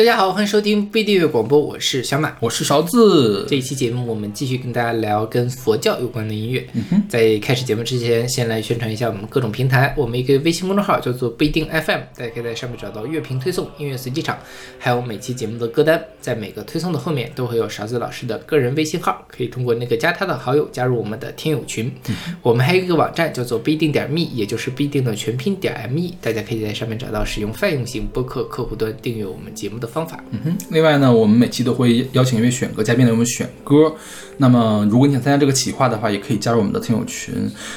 大家好，欢迎收听不订阅广播，我是小马。我是勺子。这一期节目，我们继续跟大家聊跟佛教有关的音乐。在开始节目之前，先来宣传一下我们各种平台。我们一个微信公众号叫做不一定 FM，大家可以在上面找到乐评推送、音乐随机场，还有每期节目的歌单。在每个推送的后面都会有勺子老师的个人微信号，可以通过那个加他的好友加入我们的听友群。我们还有一个网站叫做不一定点 me，也就是不一定的全拼点 me，大家可以在上面找到使用泛用型播客客户端订阅我们节目的方法。嗯哼，另外呢，我们每期都会邀请一位选歌嘉宾来为我们选歌。那么，如果你想参加这个企划的话，也可以加入我们的听友群。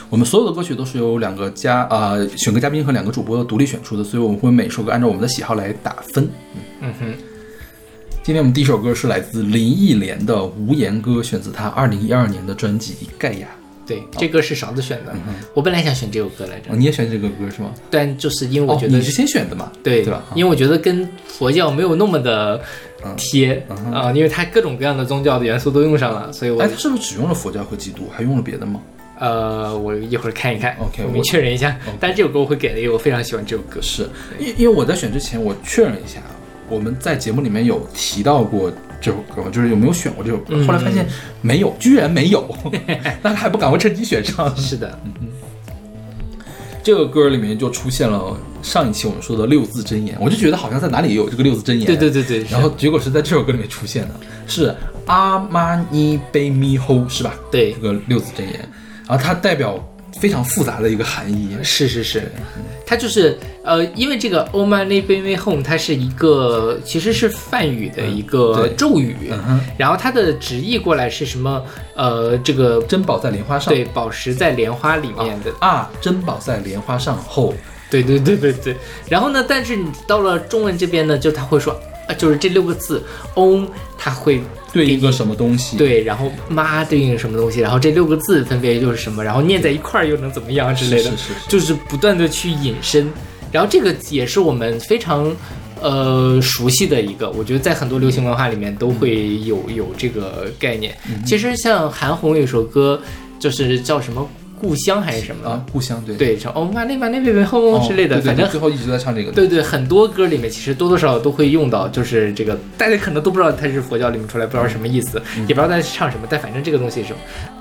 我们所有的歌曲都是由两个嘉啊选歌嘉宾和两个主播独立选出的，所以我们会每首歌按照我们的喜好来打分。嗯哼，今天我们第一首歌是来自林忆莲的《无言歌》，选自她二零一二年的专辑《盖亚》。对，这歌是勺子选的。我本来想选这首歌来着，哦，你也选这个歌是吗？但就是因为我哦觉得你是先选的嘛？对对吧？因为我觉得跟佛教没有那么的贴啊、因为它各种各样的宗教的元素都用上了，所以我哎，它是不是只用了佛教和基督，还用了别的吗？呃，我一会儿看一看 OK，我们确认一下。但是这首歌我会给的，因为我非常喜欢这首歌。是，因因为我在选之前，我确认一下，我们在节目里面有提到过这首歌吗？就是有没有选过这首歌？后来发现没有，居然没有，那还不赶快趁机选上？是的，嗯这个歌里面就出现了上一期我们说的六字真言，我就觉得好像在哪里也有这个六字真言。对对对对，然后结果是在这首歌里面出现的，是阿玛尼贝咪吼，是吧？对这个六字真言，然后它代表非常复杂的一个含义。是是是，它就是呃，因为这个 “Oh my baby home” 它是一个其实是梵语的一个咒语，嗯，然后它的直译过来是什么？呃，这个珍宝在莲花上。对，宝石在莲花里面的，啊，珍宝在莲花上后，对对对对对。然后呢，但是你到了中文这边呢，就他会说，啊，就是这六个字 on，它会对一个什么东西？对，然后妈对应什么东西，然后这六个字分别又是什么，然后念在一块儿又能怎么样之类的，是是是是就是不断的去引申。然后这个也是我们非常呃熟悉的一个，我觉得在很多流行文化里面都会有有这个概念。嗯其实像韩红有一首歌，就是叫什么故乡还是什么？的，啊，故乡对。对，什么哦妈那妈那贝贝轰哦之类的，反正最后一直在唱这个。对对，很多歌里面其实多多少少都会用到，就是这个，大家可能都不知道它是佛教里面出来，不知道什么意思，嗯。也不知道它是唱什么，但反正这个东西是，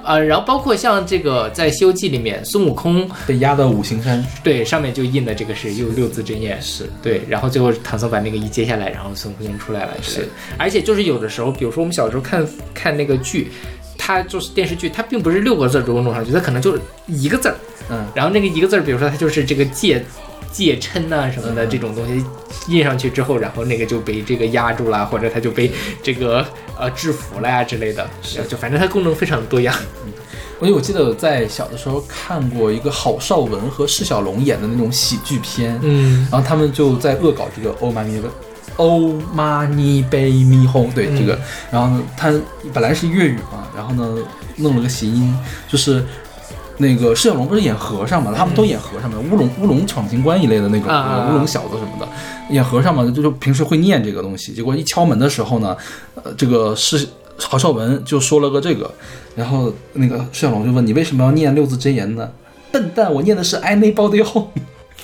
呃，然后包括像这个在《西游记》里面，孙悟空被压到五行山。对上面就印的这个是六六字真言，是。对，然后最后唐僧把那个一揭下来，然后孙悟空出来了之类的，而且就是有的时候，比如说我们小时候看看那个剧。它就是电视剧，它并不是六个字儿都弄上去，它可能就是一个字儿，嗯，然后那个一个字儿，比如说它就是这个借借嗔呐什么的嗯。这种东西印上去之后，然后那个就被这个压住了，或者它就被这个呃制服了呀之类的，就反正它功能非常多样。而且我记得我在小的时候看过一个郝邵文和释小龙演的那种喜剧片，嗯，然后他们就在恶搞这个欧玛尼欧玛尼贝咪哄，对、嗯这个，然后呢，它本来是粤语嘛，然后呢弄了个谐音，就是。那个释小龙不是演和尚嘛，他们都演和尚嘛，乌龙乌龙闯情关一类的那种，乌龙小子什么的，演和尚嘛，就就平时会念这个东西。结果一敲门的时候呢，呃，这个是郝邵文就说了个这个，然后那个释小龙就问你为什么要念六字真言呢？笨蛋，我念的是 I need body home。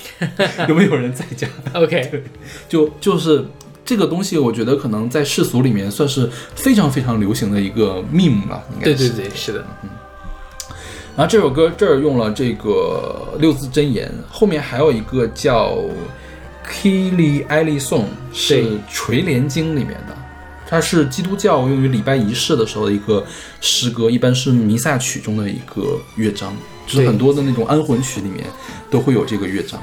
有没有人在家？OK，就就是这个东西，我觉得可能在世俗里面算是非常非常流行的一个 meme 了，应该是。对对对，是的，嗯然后这首歌这儿用了这个六字真言，后面还有一个叫 Kili a l i Song，是《垂帘经》里面的。它是基督教用于礼拜仪式的时候的一个诗歌，一般是弥撒曲中的一个乐章，就是很多的那种安魂曲里面都会有这个乐章。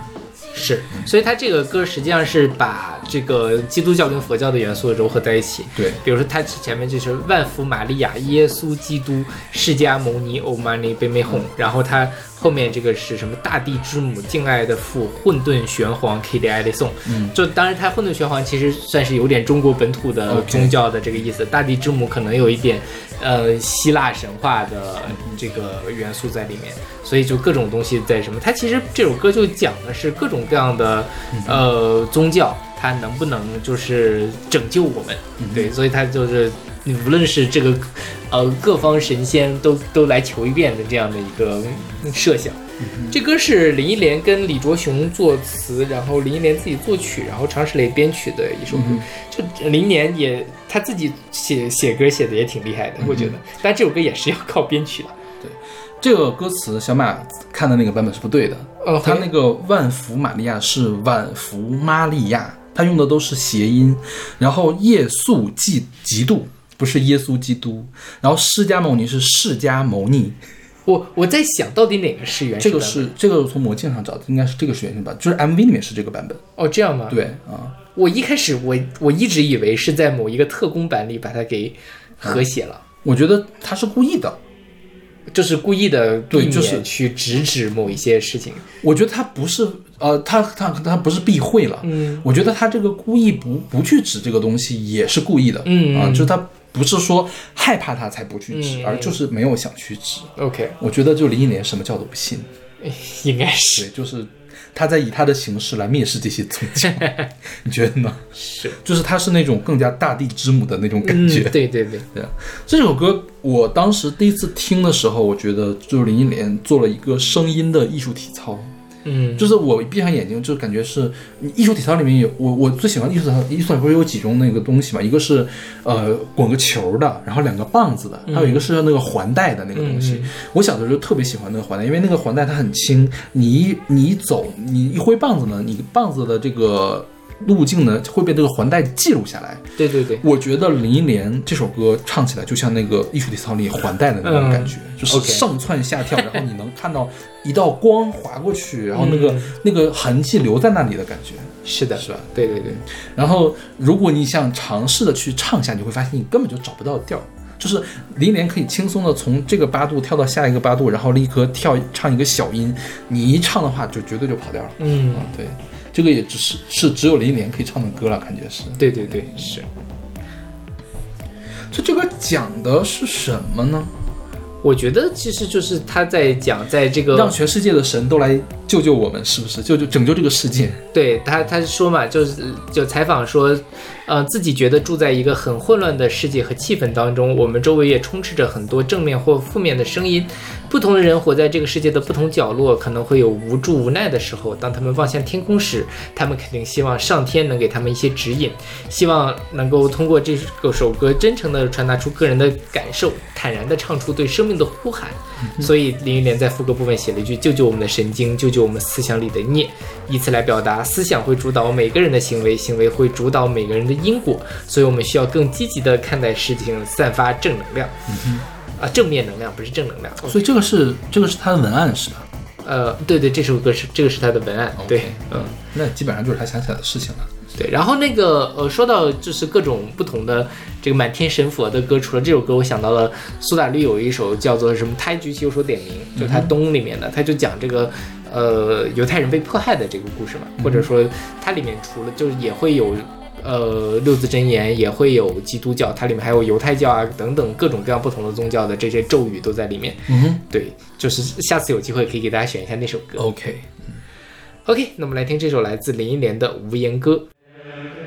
是，所以它这个歌实际上是把这个基督教跟佛教的元素融合在一起。对，比如说它前面就是万福玛利亚、耶稣基督、释迦牟尼、欧玛尼、贝美哄，然后它后面这个是什么？大地之母、敬爱的父、混沌玄黄、K D I 的颂。嗯，就当然它混沌玄黄其实算是有点中国本土的宗教的这个意思。大地之母可能有一点呃希腊神话的这个元素在里面，所以就各种东西在什么？它其实这首歌就讲的是各种各样的呃宗教，它能不能就是拯救我们？对，所以它就是无论是这个呃各方神仙都都来求一遍的这样的一个设想。这歌是林忆莲跟李卓雄作词，然后林忆莲自己作曲，然后常石磊编曲的一首歌。就林忆莲也他自己写写歌写的也挺厉害的，我觉得。但这首歌也是要靠编曲的。对这个歌词小马看的那个版本是不对的，哦他那个万福玛利亚是晚福玛利亚，他用的都是谐音，然后耶稣基基督不是耶稣基督，然后释迦牟尼是释迦牟尼，我我在想到底哪个是原始这个是这个从魔镜上找的，应该是这个是原型版，就是 MV 里面是这个版本，哦这样吗？，对啊，我一开始我我一直以为是在某一个特工版里把它给和谐了。我觉得他是故意的，就是故意的避免对就是去直指某一些事情，我觉得他不是呃，他他他不是避讳了，嗯，我觉得他这个故意不不去指这个东西也是故意的，嗯啊，就是他不是说害怕他才不去指，嗯而就是没有想去指。OK，我觉得就林忆莲什么叫都不信，应该是对，就是他在以他的形式来蔑视这些宗教，你觉得呢？是就是他是那种更加大地之母的那种感嗯觉。对对对，对啊，这首歌我当时第一次听的时候，我觉得就是林忆莲做了一个声音的艺术体操。嗯，就是我闭上眼睛，就感觉是你艺术体操里面有我我最喜欢艺术体操，艺术体操不是有几种那个东西嘛？一个是呃滚个球的，然后两个棒子的，还有一个是那个环带的那个东西。我小的时候特别喜欢那个环带，因为那个环带它很轻，你一你一走，你一挥棒子呢，你棒子的这个路径呢会被这个环带记录下来。对对对，我觉得林忆莲这首歌唱起来就像那个艺术体操里环带的那种感觉，就是上蹿下跳，然后你能看到一道光划过去，然后那个、嗯那个痕迹留在那里的感觉，是的，是吧？对对对，然后如果你想尝试的去唱一下，你会发现你根本就找不到调。就是林忆莲可以轻松的从这个八度跳到下一个八度，然后立刻跳唱一个小音，你一唱的话就绝对就跑调了。嗯，啊，对，这个也只是是只有林忆莲可以唱的歌了，感觉是。对对对，是。这这个讲的是什么呢？我觉得其实就是他在讲，在这个让全世界的神都来救救我们，是不是？救救拯救这个世界？对他，他说嘛，就是就采访说，呃，自己觉得住在一个很混乱的世界和气氛当中，我们周围也充斥着很多正面或负面的声音。不同的人活在这个世界的不同角落，可能会有无助无奈的时候。当他们望向天空时，他们肯定希望上天能给他们一些指引，希望能够通过这个首歌真诚地传达出个人的感受，坦然地唱出对生命的呼喊。所以林忆莲在副歌部分写了一句：“救救我们的神经，救救我们思想里的孽”，以此来表达思想会主导每个人的行为，行为会主导每个人的因果。所以我们需要更积极的看待事情，散发正能量。嗯啊，正面能量不是正能量。所以这个是这个是他的文案是吧？呃，对对，这首歌是这个是他的文案对，嗯。那基本上就是他想起来的事情了。对，然后那个呃，说到就是各种不同的这个满天神佛的歌，除了这首歌，我想到了苏打绿有一首叫做什么“他一举起右手点名”，就他东里面的，他就讲这个呃犹太人被迫害的这个故事嘛，或者说它里面除了就是也会有。呃，六字真言也会有基督教，它里面还有犹太教啊等等各种各样不同的宗教的这些咒语都在里面。嗯哼对，就是下次有机会可以给大家选一下那首歌。，OK。OK，那我们来听这首来自林忆莲的《无言歌》。Amen.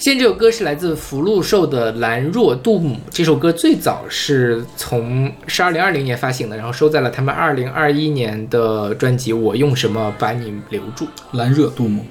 现在这首歌是来自福禄寿的《兰若杜姆》。这首歌最早是从是二零二零年发行的，然后收在了他们二零二一年的专辑《我用什么把你留住》。兰若杜姆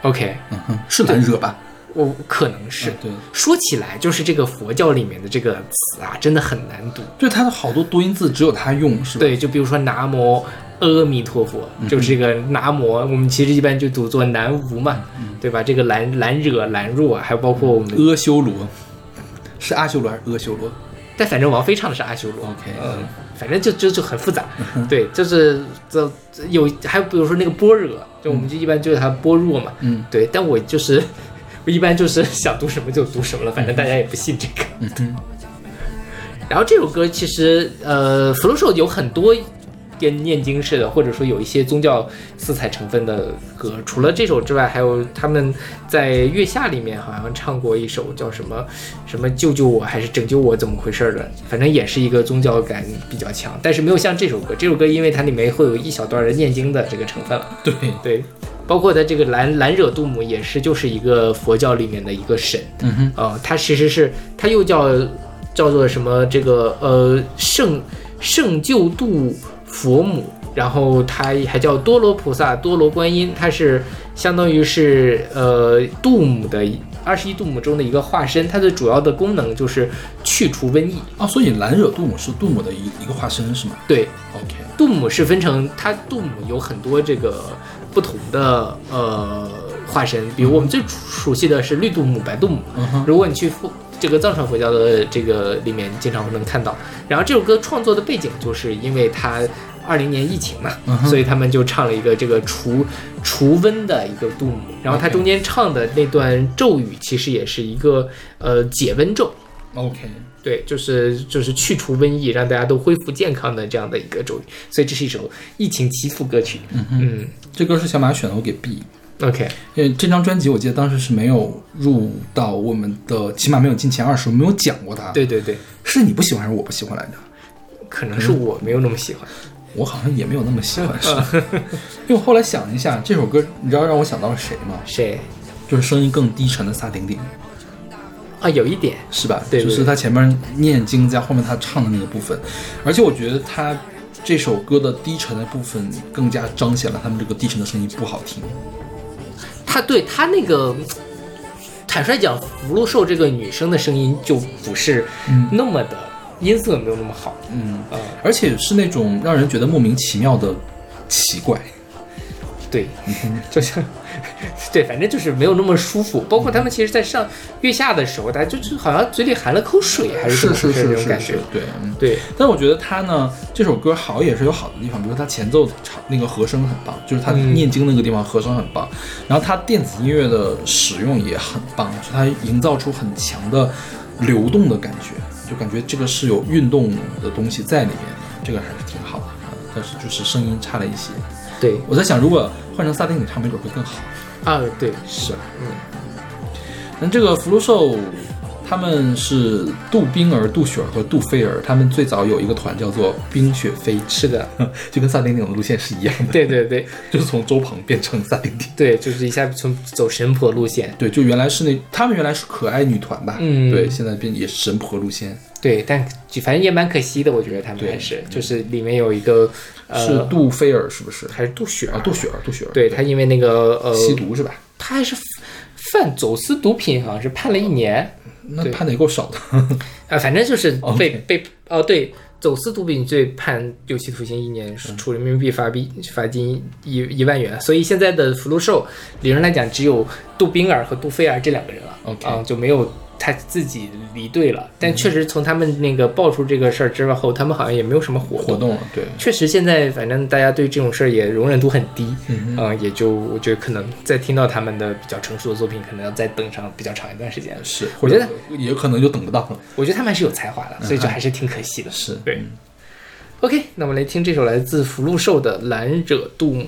，OK，嗯哼，是兰若吧？我可能是嗯对说起来，就是这个佛教里面的这个词啊，真的很难读。就，它的好多多音字只有它用，是吧？对，就比如说南无阿弥陀佛，就是这个南无，我们其实一般就读作南无嘛，对吧？这个兰兰惹兰若，还有包括我们，阿修罗。是阿修罗还是阿修罗？但反正王菲唱的是阿修罗。？OK，嗯，反正就就就很复杂，对，就是这这有还有比如说那个般若，就我们就一般就是它般若嘛，嗯，对，但我就是我一般就是想读什么就读什么了，反正大家也不信这个。嗯。哼，然后这首歌其实呃，福禄寿有很多跟念经似的，或者说有一些宗教色彩成分的歌。除了这首之外，还有他们在月下里面好像唱过一首叫什么什么救救我还是拯救我怎么回事儿的，反正也是一个宗教感比较强，但是没有像这首歌。这首歌因为它里面会有一小段的念经的这个成分了。对，对，包括它这个兰兰惹杜姆也是就是一个佛教里面的一个神，嗯哼，呃，它其实是它又叫叫做什么这个呃圣圣救度佛母，然后它还叫多罗菩萨、多罗观音，它是相当于是呃杜母的二十一杜姆中的一个化身，它的主要的功能就是去除瘟疫。啊，所以蓝惹杜姆是杜母的一一个化身是吗对，？OK，杜母是分成它杜母有很多这个不同的呃化身，比如我们最熟悉的是绿杜母、白杜母。嗯，如果你去佛这个藏传佛教的这个里面，经常会能看到。然后这首歌创作的背景就是因为它二零年疫情嘛，嗯所以他们就唱了一个这个除除瘟的一个杜姆。然后它中间唱的那段咒语其实也是一个呃解瘟咒。OK，对，就是就是去除瘟疫，让大家都恢复健康的这样的一个咒语，所以这是一首疫情祈福歌曲。嗯哼，嗯这歌是小马选的，我给 B。，OK，因为这张专辑我记得当时是没有入到我们的，起码没有进前二十，我没有讲过它。，对对对，是你不喜欢还是我不喜欢来着？可能是我没有那么喜欢。我好像也没有那么喜欢，是。因为我后来想一下，这首歌你知道让我想到了谁吗？谁就是声音更低沉的萨顶顶，啊？有一点，是吧？对对就是他前面念经加后面他唱的那个部分，而且我觉得他这首歌的低沉的部分更加彰显了他们这个低沉的声音不好听。他对他那个，坦率讲，福禄寿这个女生的声音就不是那么的、音色没有那么好。嗯，呃，而且是那种让人觉得莫名其妙的奇怪。对，就像 对，反正就是没有那么舒服。包括他们其实，在上月下的时候，大家就是好像嘴里含了口水，还是那种感觉。对，嗯。对，但我觉得他呢，这首歌好也是有好的地方，比如说他前奏唱那个和声很棒，就是他嗯念经那个地方和声很棒，然后他电子音乐的使用也很棒，就他营造出很强的流动的感觉，就感觉这个是有运动的东西在里面的，这个还是挺好的。嗯但是就是声音差了一些，对我在想，如果换成萨顶顶唱，没准会更好。啊，对，是，嗯，那这个福禄寿，他们是杜冰儿、杜雪儿和杜菲儿，他们最早有一个团叫做冰雪飞是的，就跟萨顶顶的路线是一样的，对对对 就是从周鹏变成萨顶顶。对，就是一下从走神婆路线。对，就原来是那他们原来是可爱女团吧？嗯对，现在变也是神婆路线，对，但就反正也蛮可惜的，我觉得他们还是就是里面有一个呃，是杜菲尔是不是？还是杜雪儿啊，杜雪儿，杜雪儿，对他因为那个呃吸毒是吧？他还是犯走私毒品，好像是判了一年那判的也够少的。啊，反正就是 被被哦对，走私毒品罪判有期徒刑一年，嗯处人民币罚币罚金一一万元。所以现在的福禄寿理论来讲，只有杜冰儿和杜菲尔这两个人了啊，就没有他自己离队了。但确实从他们那个爆出这个事儿之后，他们好像也没有什么活动。活动了，对，确实，现在反正大家对这种事儿也容忍度很低，嗯嗯、也就我觉得可能再听到他们的比较成熟的作品，可能要再等上比较长一段时间。是，我觉得也可能就等不到了。我觉得他们还是有才华的，所以就还是挺可惜的。是，对 OK，那我们来听这首来自福禄寿的《兰惹杜姆》。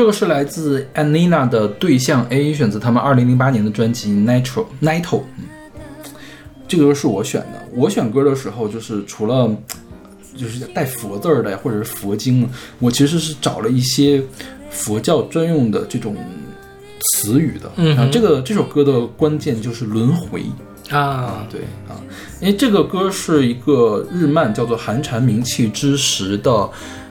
这个是来自 Anina 的对象 A，选择他们二零零八年的专辑 Nitro Nitro。嗯这个歌是我选的。我选歌的时候，就是除了就是带佛字儿的，或者是佛经，我其实是找了一些佛教专用的这种词语的。嗯哼啊，这个这首歌的关键就是轮回。啊，对啊，因为这个歌是一个日漫叫做《寒蝉鸣泣之时》的，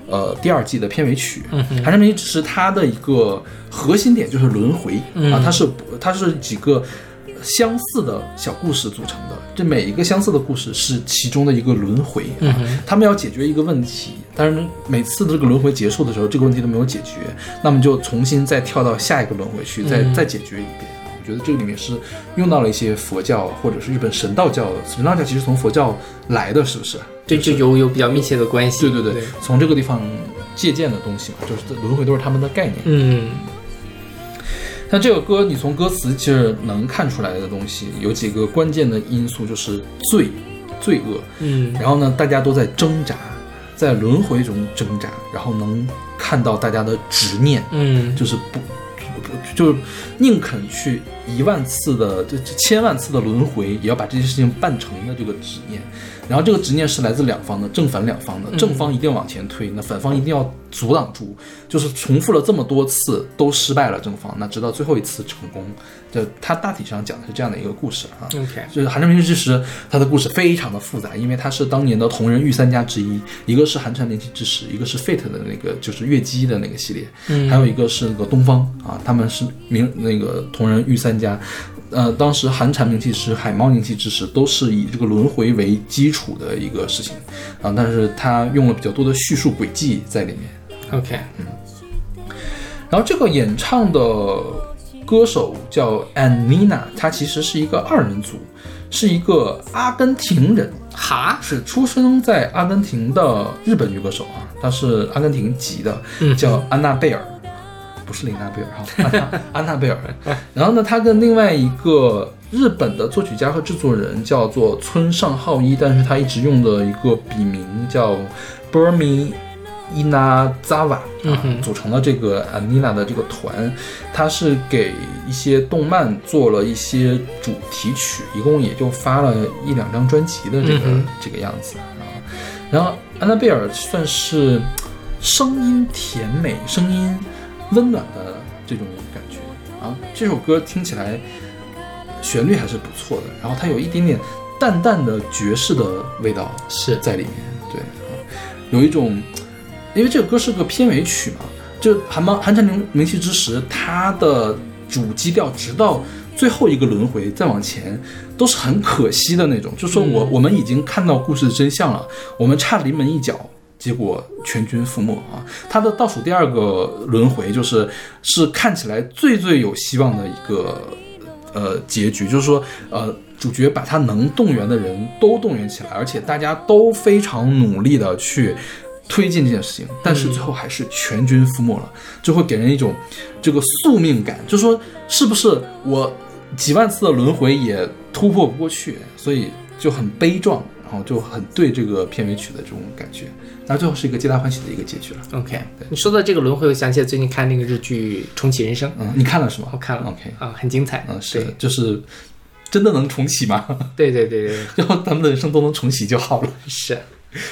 呃，第二季的片尾曲。嗯哼寒蝉鸣泣之时》它的一个核心点就是轮回、嗯啊，它是它是几个相似的小故事组成的，这每一个相似的故事是其中的一个轮回啊。嗯他们要解决一个问题，但是每次的这个轮回结束的时候，这个问题都没有解决，那么就重新再跳到下一个轮回去，再、嗯再解决一遍。我觉得这里面是用到了一些佛教或者是日本神道教的，神道教其实从佛教来的，是不是？这就有有比较密切的关系。对对对，从这个地方借鉴的东西嘛，就是轮回都是他们的概念。嗯那这个歌，你从歌词其实能看出来的东西有几个关键的因素，就是罪、罪恶，嗯然后呢，大家都在挣扎，在轮回中挣扎，然后能看到大家的执念，嗯就是不。不就是宁肯去一万次的这这千万次的轮回，也要把这件事情办成的这个执念。然后这个执念是来自两方的，正反两方的。嗯正方一定要往前推，那反方一定要阻挡住，就是重复了这么多次都失败了正方，那直到最后一次成功。就他大体上讲的是这样的一个故事啊。OK，就是《寒蝉鸣泣之时》，它的故事非常的复杂，因为他是当年的同人御三家之一，一个是《寒蝉鸣泣之时》，一个是 Fate 的那个就是月姬的那个系列，嗯还有一个是那个东方啊，他们是名那个同人御三家。呃，当时寒蝉鸣泣时、海猫鸣泣之时都是以这个轮回为基础的一个事情啊，但是它用了比较多的叙述轨迹在里面。OK，嗯然后这个演唱的歌手叫 Anina，他其实是一个二人组，是一个阿根廷人，哈，是出生在阿根廷的日本女歌手啊，她是阿根廷籍的，嗯。叫安娜贝尔，不是琳娜贝尔哈，安娜安娜贝尔。然后呢，他跟另外一个日本的作曲家和制作人叫做村上浩一，但是他一直用的一个笔名叫 Burmi Inazawa 啊，嗯组成了这个 Anina 的这个团，他是给一些动漫做了一些主题曲，一共也就发了一两张专辑的这个、嗯这个样子啊。然后安娜贝尔算是声音甜美、声音温暖的这种感觉啊。这首歌听起来旋律还是不错的，然后它有一点点淡淡的爵士的味道是在里面，对啊，有一种，因为这个歌是个片尾曲嘛，就《寒芒寒蝉鸣鸣泣之时》，它的主基调直到最后一个轮回再往前，都是很可惜的那种，就说我、我们已经看到故事的真相了，我们差临门一脚。结果全军覆没啊！它的倒数第二个轮回就是是看起来最最有希望的一个呃结局，就是说呃主角把他能动员的人都动员起来，而且大家都非常努力的去推进这件事情，但是最后还是全军覆没了，就会给人一种这个宿命感，就说是不是我几万次的轮回也突破不过去，所以就很悲壮，然后就很对这个片尾曲的这种感觉，那最后是一个皆大欢喜的一个结局了。OK，你说到这个轮回，我想起来最近看那个日剧《重启人生》，嗯，你看了是吗？我看了 OK，啊，很精彩。嗯，是，就是真的能重启吗？对对对对 后咱们的人生都能重启就好了。是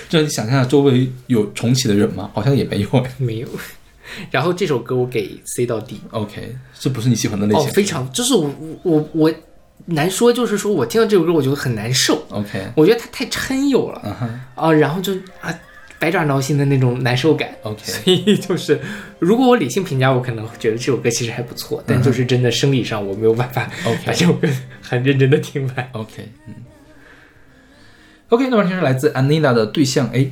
这你想象下，周围有重启的人吗？好像也没有。没有。然后这首歌我给 C 到 D，OK，这不是你喜欢的类哦，型。非常，就是我我我难说，就是说我听到这首歌我觉得很难受，OK，我觉得它太嗔有了啊，然后就啊百爪挠心的那种难受感。，OK，所以就是，如果我理性评价，我可能觉得这首歌其实还不错，但就是真的生理上我没有办法把这首歌很认真的听完。OK，嗯，OK，那么这是来自 Anita 的对象 A。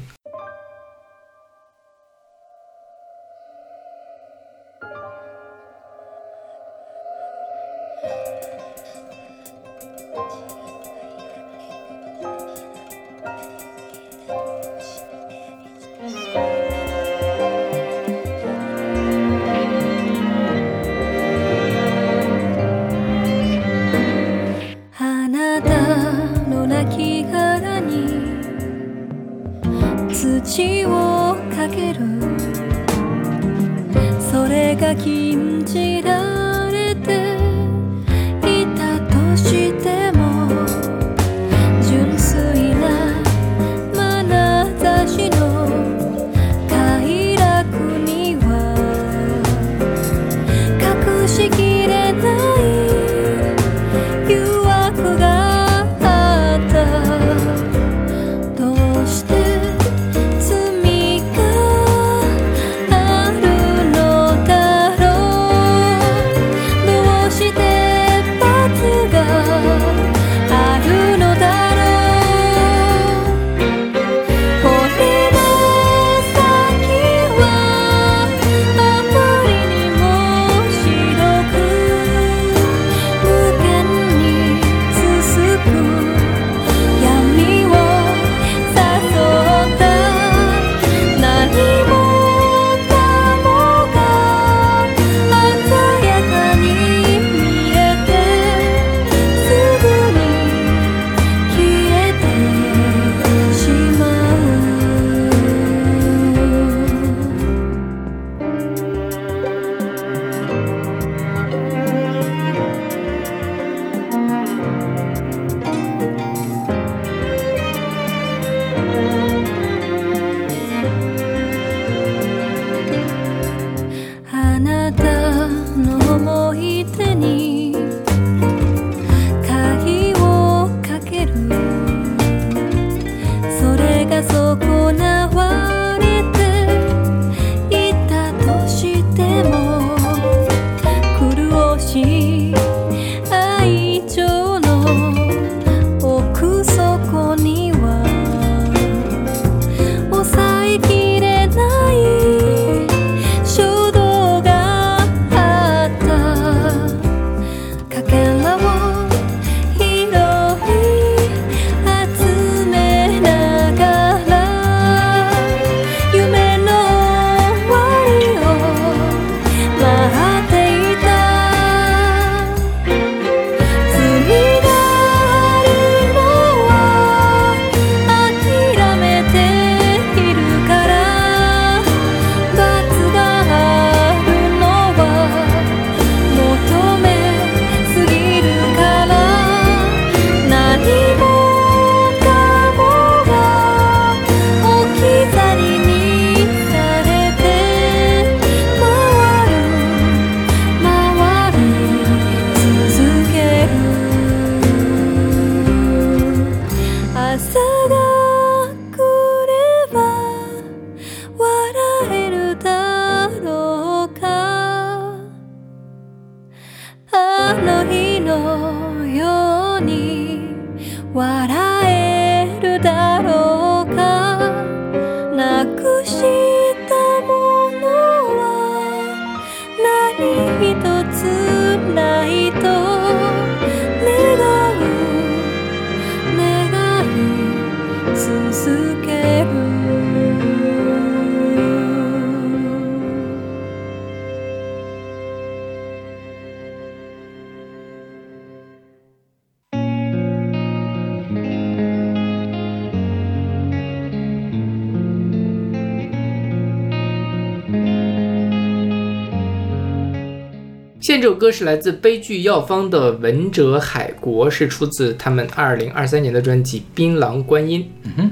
歌是来自悲剧药方的文哲海国，是出自他们二零二三年的专辑《槟榔观音》。嗯哼，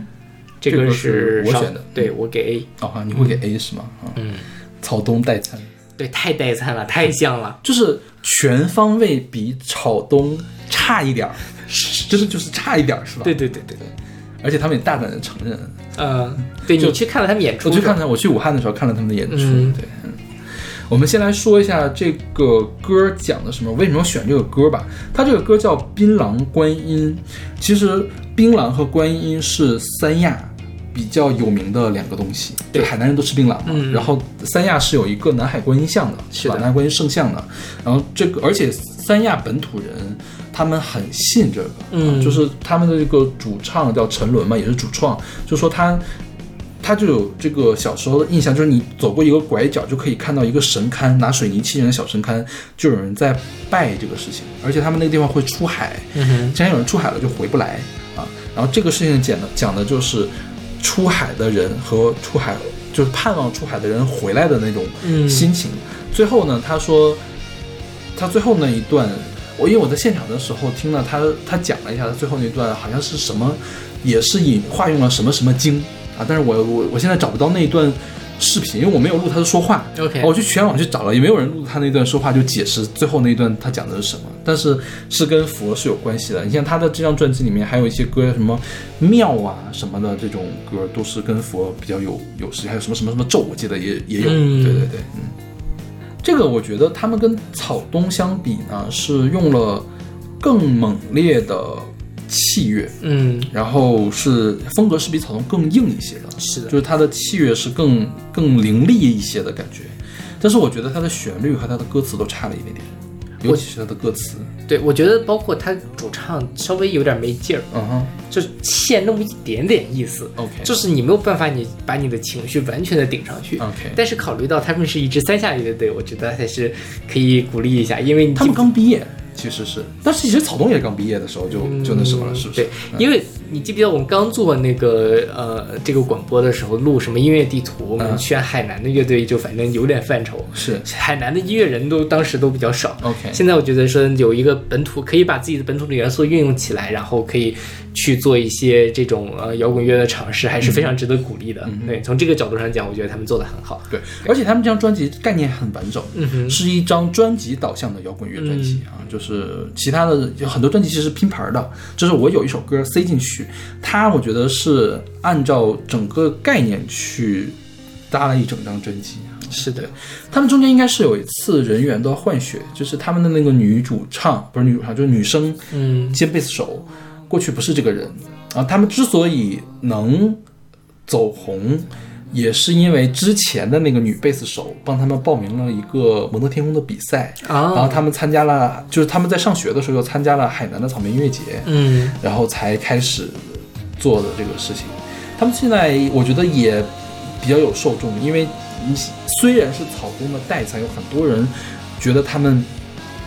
这这个是我选的对我给 A。哦，你会给 A 是吗？啊，嗯，草东代餐对，太代餐了，太像了。就是全方位比草东差一点儿，真的就是差一点儿是吧？对对对对对，而且他们也大胆的承认。嗯，对你去看了他们演出，我去看了，我去武汉的时候看了他们的演出。嗯对，嗯我们先来说一下这个歌讲的什么，为什么选这个歌吧？它这个歌叫《槟榔观音》，其实槟榔和观音是三亚比较有名的两个东西，对海南人都吃槟榔嘛。嗯然后三亚是有一个南海观音像的，是的吧？南海观音圣像的。然后这个，而且三亚本土人他们很信这个，嗯就是他们的这个主唱叫陈伦嘛，也是主创，就说他他就有这个小时候的印象，就是你走过一个拐角就可以看到一个神龛，拿水泥砌成的小神龛，就有人在拜这个事情，而且他们那个地方会出海，既然有人出海了就回不来啊。然后这个事情讲的讲的就是出海的人和出海就是盼望出海的人回来的那种嗯心情。最后呢，他说他最后那一段，我因为我在现场的时候听了他他讲了一下他最后那段，好像是什么，也是引化用了什么什么经啊，但是我我我现在找不到那一段。视频，因为我没有录他的说话 OK 我去全网去找了，也没有人录他那段说话，就解释最后那一段他讲的是什么。但是是跟佛是有关系的。你像他的这张专辑里面还有一些歌，什么庙啊什么的这种歌，都是跟佛比较有有时。还有什么什么什么咒，我记得也也有。嗯对对对，嗯。这个我觉得他们跟草东相比呢，是用了更猛烈的器乐，嗯，然后是风格是比草东更硬一些的。是的。就，是它的器乐是更更凌厉一些的感觉，但是我觉得它的旋律和它的歌词都差了一点点，尤其是它的歌词，对我觉得包括他主唱稍微有点没劲儿，嗯哼。就是欠那么一点点意思。，OK，就是你没有办法，你把你的情绪完全的顶上去。OK 但是考虑到他们是一支三下乐队，我觉得还是可以鼓励一下，因为你他们刚毕业，其实是，但是其实草东也刚毕业的时候就、就那什么了，是不是？对，因为你记不记得我们刚做那个呃这个广播的时候录什么音乐地图，我们嗯选海南的乐队就反正有点范畴，是。海南的音乐人都当时都比较少。OK 现在我觉得说有一个本土可以把自己的本土的元素运用起来，然后可以去做一些这种呃摇滚乐的尝试，还是非常值得鼓励的。对，从这个角度上讲，我觉得他们做的很好。对，而且他们这张专辑概念很完整，嗯哼。是一张专辑导向的摇滚乐专辑啊，就是其他的有很多专辑其实是拼盘的，就是我有一首歌塞进去，它我觉得是按照整个概念去搭了一整张专辑啊。是的，他们中间应该是有一次人员都要换血，就是他们的那个女主唱不是女主唱，就是女生嗯兼贝斯手，过去不是这个人。啊。他们之所以能走红，也是因为之前的那个女贝斯手帮他们报名了一个摩登天空的比赛，啊，然后他们参加了，就是他们在上学的时候又参加了海南的草莓音乐节，嗯。然后才开始做的这个事情。他们现在我觉得也比较有受众，因为你虽然是草东的代餐，有很多人觉得他们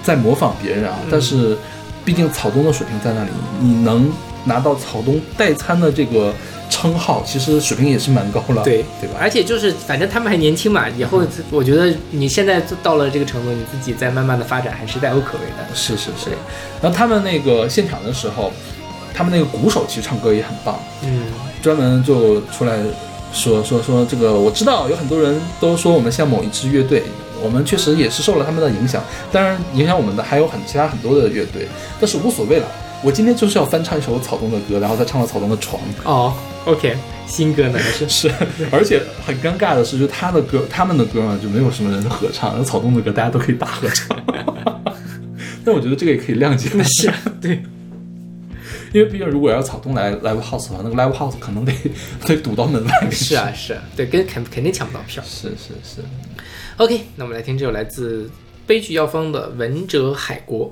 在模仿别人啊，但是毕竟草东的水平在那里，你能拿到草东代餐的这个称号，其实水平也是蛮高了，对对吧？而且就是反正他们还年轻嘛，以后我觉得你现在到了这个程度，你自己再慢慢的发展还是大有可为的。是是是。然后他们那个现场的时候，他们那个鼓手其实唱歌也很棒，嗯专门就出来说说说这个，我知道有很多人都说我们像某一支乐队，我们确实也是受了他们的影响，当然影响我们的还有很其他很多的乐队，但是无所谓了。我今天就是要翻唱一首草东的歌，然后再唱到草东的床。哦，OK，新歌呢还是 是，而且很尴尬的是，就他的歌，他们的歌嘛，就没有什么人合唱，而草东的歌大家都可以大合唱。但我觉得这个也可以谅解，是对，因为毕竟如果要草东来 live house 的话，那个 live house 可能得 得堵到门外面。是啊，是啊，对，跟肯肯定抢不到票。是是是。OK，那我们来听这首来自悲剧药方的《闻者海国》。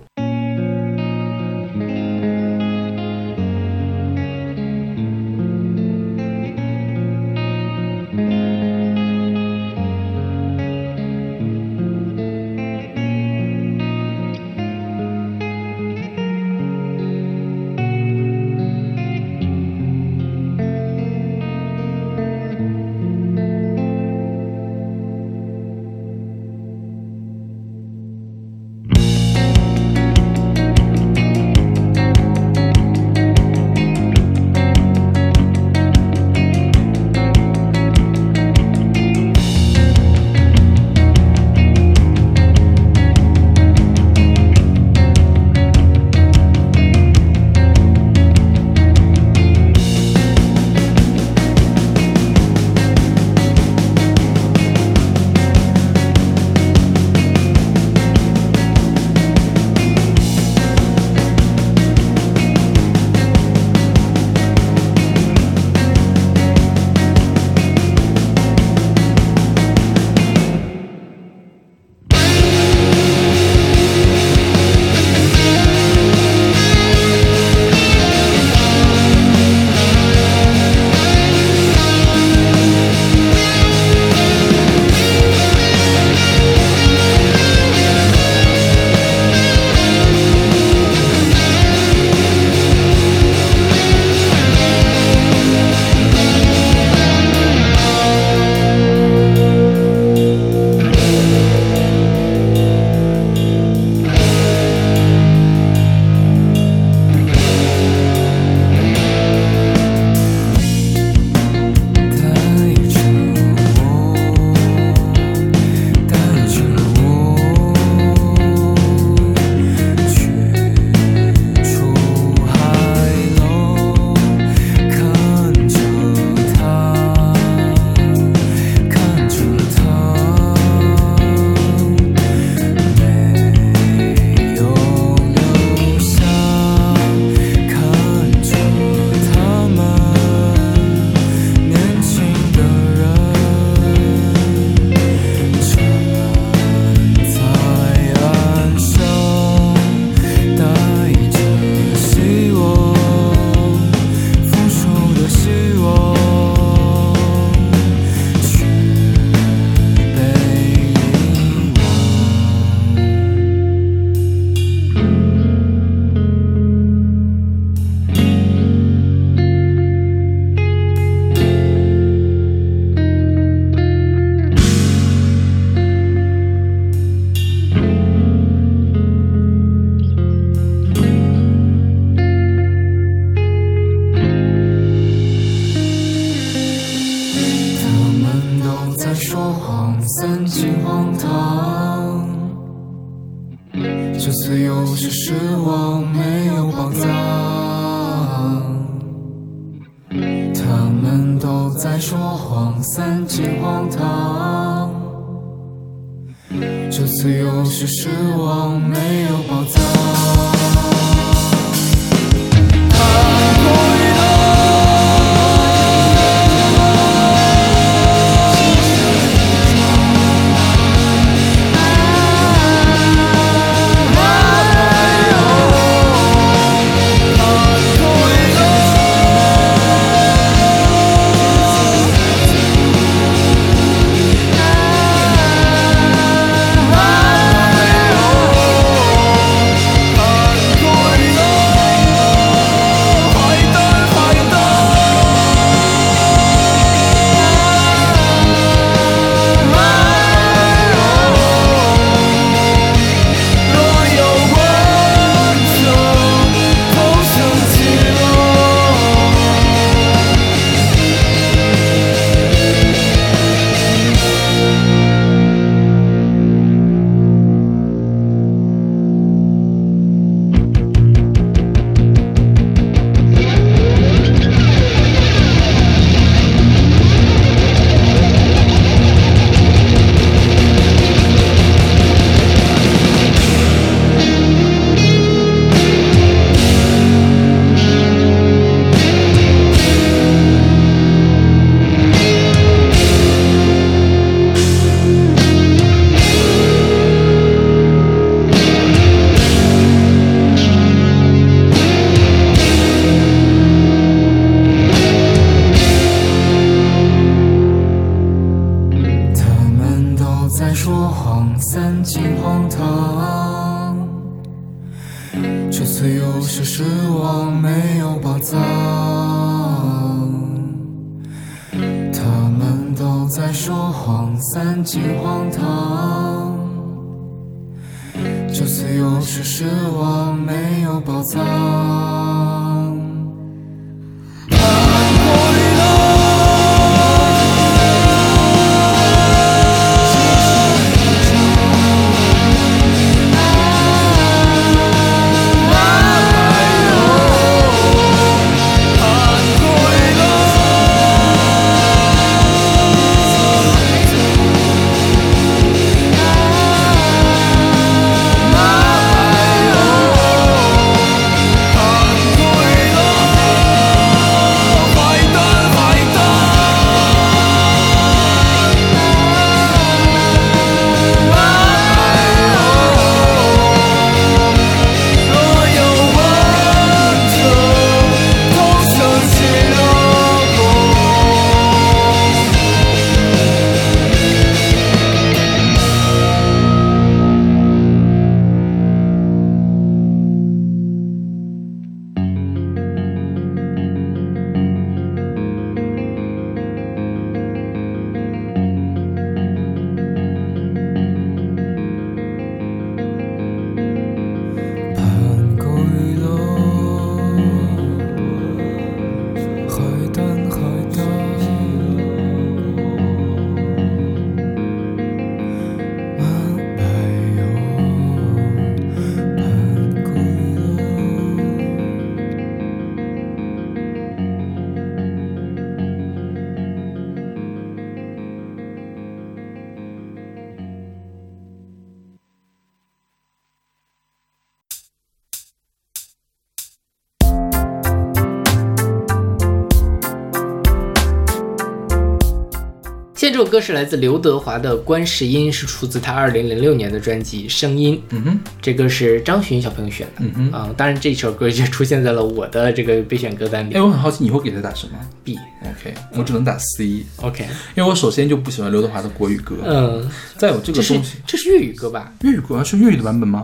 这首歌是来自刘德华的《观世音》，是出自他二零零六年的专辑《声音》。嗯哼，这歌是张巡小朋友选的。嗯哼啊、当然这首歌就出现在了我的这个备选歌单里哎，。我很好奇你会给他打什么 B。？OK，我只能打 C，OK，因为我首先就不喜欢刘德华的国语歌，嗯，再有这个东西，这是粤语歌吧？粤语歌是粤语的版本吗？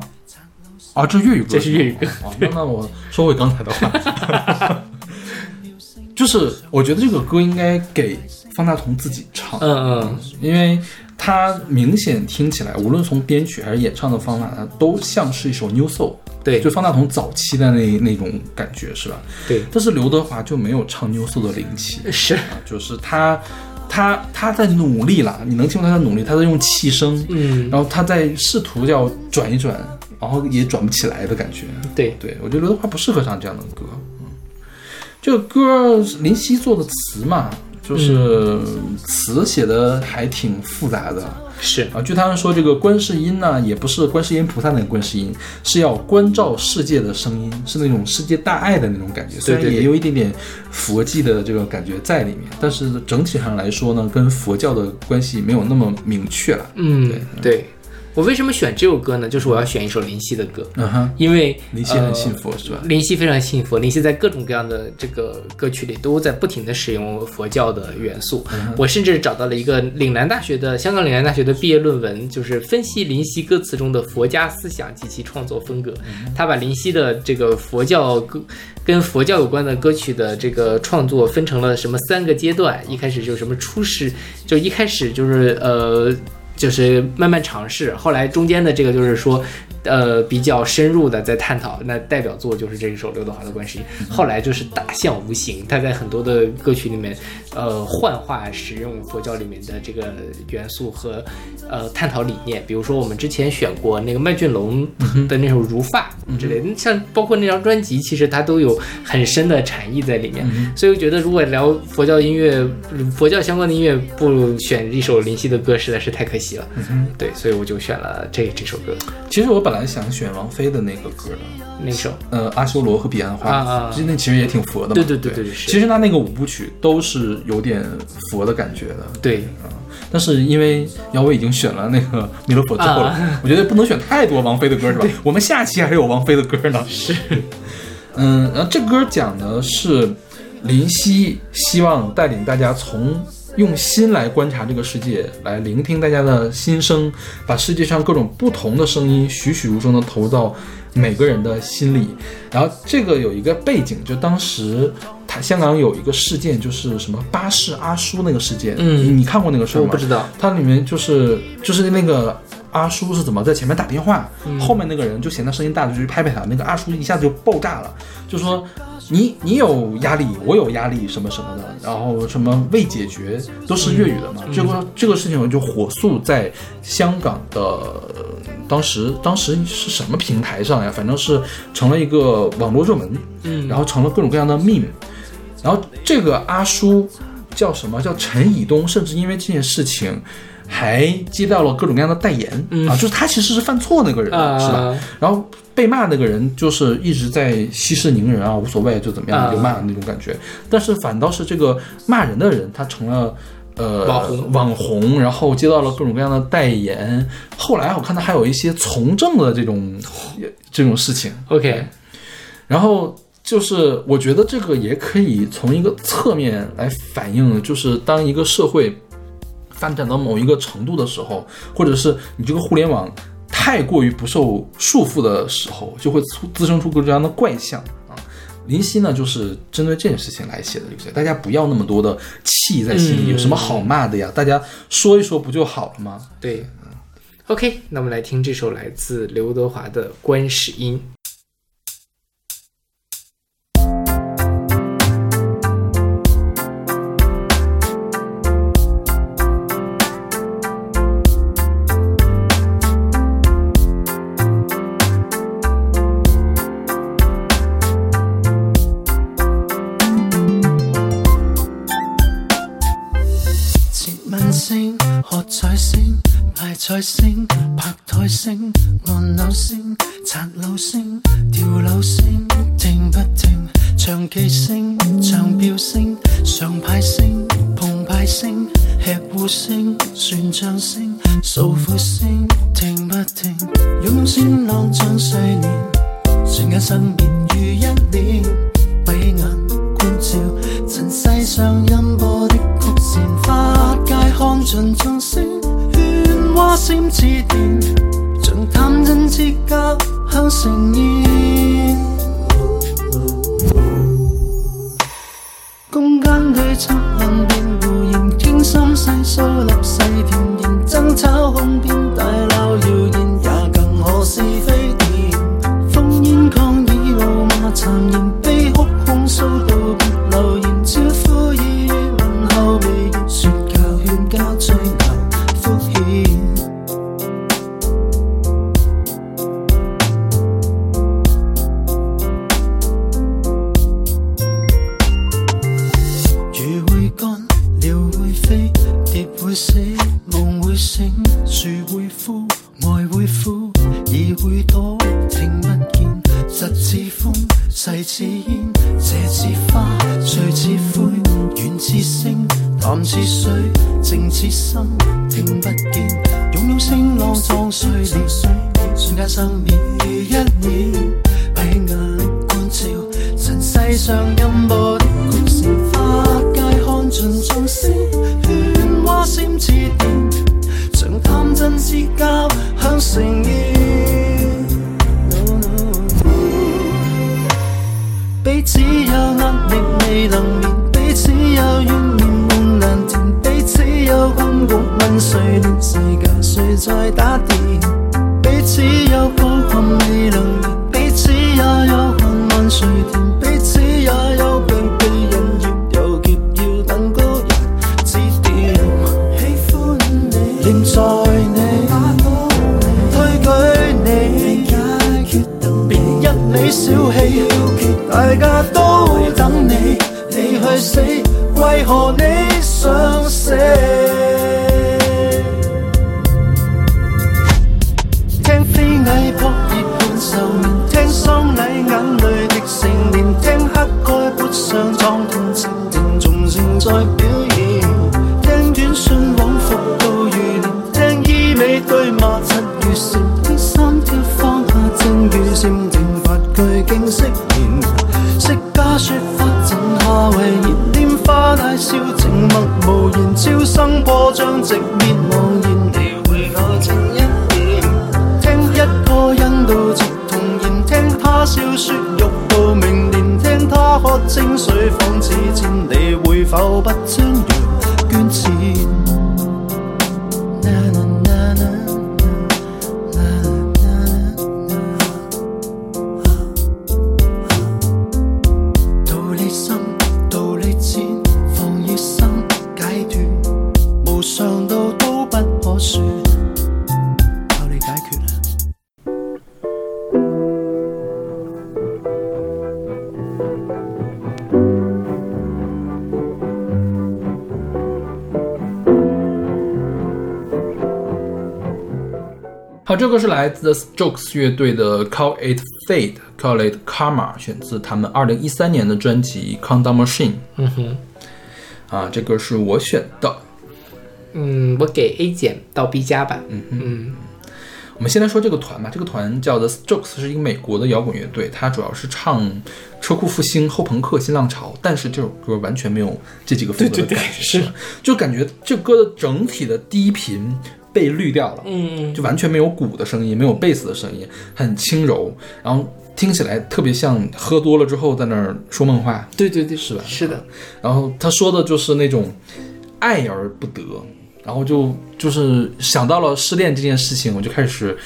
啊，这是粤语歌，这是粤语歌那那我说回刚才的话，就是我觉得这个歌应该给方大同自己唱，嗯嗯，因为他明显听起来，无论从编曲还是演唱的方法，它都像是一首 new soul，对。就方大同早期的那那种感觉是吧？对，但是刘德华就没有唱 new soul 的灵气，是，啊，就是他他他在努力了，你能听出他在努力，他在用气声，嗯，然后他在试图要转一转，然后也转不起来的感觉。对，对我觉得刘德华不适合唱这样的歌。嗯，这个歌林夕做的词嘛，就是词写的还挺复杂的。是，啊，据他们说，这个观世音呢，也不是观世音菩萨那个观世音，是要关照世界的声音，是那种世界大爱的那种感觉。虽然对对也有一点点佛系的这个感觉在里面，但是整体上来说呢，跟佛教的关系没有那么明确了。嗯，对。我为什么选这首歌呢？就是我要选一首林夕的歌，嗯哼，因为林夕很呃信佛、是吧？林夕非常信佛，林夕在各种各样的这个歌曲里都在不停的使用佛教的元素。我甚至找到了一个岭南大学的香港岭南大学的毕业论文，就是分析林夕歌词中的佛家思想及其创作风格。他把林夕的这个佛教歌跟佛教有关的歌曲的这个创作分成了什么三个阶段，一开始就什么初始，就一开始就是呃。就是慢慢尝试，后来中间的这个就是说，呃，比较深入的在探讨。那代表作就是这一首刘德华的《观世音》，后来就是大象无形，他在很多的歌曲里面，呃，幻化使用佛教里面的这个元素和呃探讨理念。比如说我们之前选过那个麦浚龙的那首《如发》之类的，像包括那张专辑，其实它都有很深的禅意在里面。所以我觉得，如果聊佛教音乐、佛教相关的音乐，不选一首林夕的歌，实在是太可惜了。对，所以我就选了这这首歌，其实我本来想选王菲的那个歌的，那首。呃，阿修罗和彼岸花，啊啊其实那其实也挺佛的嘛。对对对对对是其实他那个五部曲都是有点佛的感觉的。对，但是因为姚伟已经选了那个弥勒佛之后了，啊我觉得不能选太多王菲的歌，是吧？我们下期还有王菲的歌呢。是，嗯，然后这歌讲的是林夕希望带领大家从用心来观察这个世界，来聆听大家的心声，把世界上各种不同的声音栩栩如生的投到每个人的心里。然后这个有一个背景，就当时他香港有一个事件，就是什么巴士阿叔那个事件，嗯你你看过那个事儿吗？我不知道。它里面就是就是那个阿叔是怎么在前面打电话，后面那个人就嫌他声音大，就去拍拍他，那个阿叔一下子就爆炸了，就说你你有压力，我有压力，什么什么的，然后什么未解决都是粤语的嘛，这个这个事情就火速在香港的呃当时当时是什么平台上呀？反正是成了一个网络热门，嗯然后成了各种各样的 meme，然后这个阿叔叫什么？叫陈以东，甚至因为这件事情还接到了各种各样的代言、啊，就是他其实是犯错那个人，啊是吧？然后被骂那个人就是一直在息事宁人啊，无所谓就怎么样啊。就骂那种感觉，但是反倒是这个骂人的人，他成了。呃，网红。网红，然后接到了各种各样的代言。后来我看他还有一些从政的这种这种事情，OK，然后就是我觉得这个也可以从一个侧面来反映，就是当一个社会发展到某一个程度的时候，或者是你这个互联网太过于不受束缚的时候，就会出滋生出各种各样的怪象啊。林夕呢，就是针对这件事情来写的这个，大家不要那么多的气在心里，嗯有什么好骂的呀？大家说一说不就好了吗？对，OK，那我们来听这首来自刘德华的《观世音》。困局問誰憐，世界誰在打電？彼此有抱憾未能，彼此也有恨問誰填？彼此也有被被人嫌，有劫要等高人指点。喜歡你，念在你，推舉你，別一味小氣，大家都等你，你去死，為何你好，这个是来自 Strokes 乐队的 Call It Fate，Call It Karma，选自他们二零一三年的专辑《Countdown Machine》。嗯哼，啊，这个是我选的。嗯，我给 A 减到 B 加吧。嗯嗯我们先来说这个团吧，这个团叫 The Strokes，是一个美国的摇滚乐队，它主要是唱车库复兴、后朋克、新浪潮，但是这首歌完全没有这几个风格的对对对是，就感觉这歌的整体的低频被滤掉了，嗯就完全没有鼓的声音，没有贝斯的声音，很轻柔，然后听起来特别像喝多了之后在那儿说梦话，对对对，是吧？是的，然后他说的就是那种爱而不得，然后就就是想到了失恋这件事情，我就开始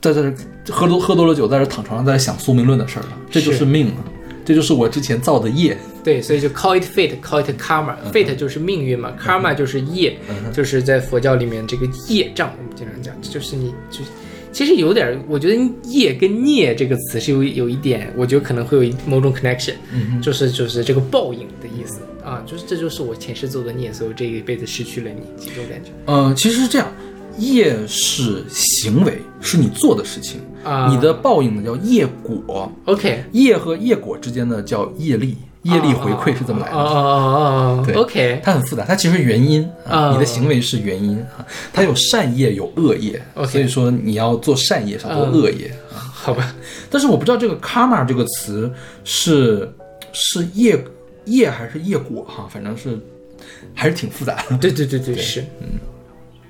在这儿喝多喝多了酒，在这儿躺床上在想宿命论的事儿了，这就是是。命啊，这就是我之前造的业。对，所以就 call it fate，call it karma。fate 就是命运嘛，karma 就是业，就是在佛教里面这个业障，我们经常讲，就是你就是。其实有点儿，我觉得“业”跟“孽”这个词是有有一点，我觉得可能会有某种 connection，、就是就是这个报应的意思啊，就是这就是我前世做的孽，所以我这一辈子失去了你，这种感觉呃，其实是这样，业是行为，是你做的事情，啊。你的报应呢叫业果，OK，业和业果之间呢叫业力，业力回馈是这么来的。哦哦哦哦对，OK，它很复杂，它其实是原因啊，哦你的行为是原因啊，它有善业有恶业所以说你要做善业，少做恶业啊。好吧，但是我不知道这个 karma 这个词是是业业还是业果哈，反正是还是挺复杂的。对对对对，是，嗯，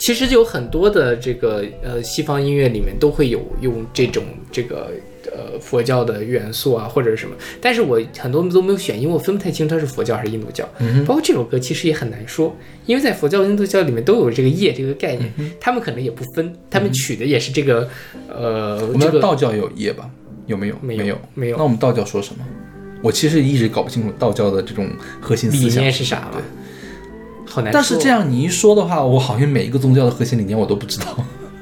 其实就有很多的这个呃西方音乐里面都会有用这种这个呃佛教的元素啊或者是什么，但是我很多都没有选，因为我分不太清它是佛教还是印度教。嗯包括这首歌其实也很难说，因为在佛教、印度教里面都有这个业这个概念，嗯他们可能也不分，他们取的也是这个呃我们道教有业吧？有没有？没有有，没有。那我们道教说什么？我其实一直搞不清楚道教的这种核心思理想念是啥了对，好难。但是这样你一说的话，我好像每一个宗教的核心理念我都不知道。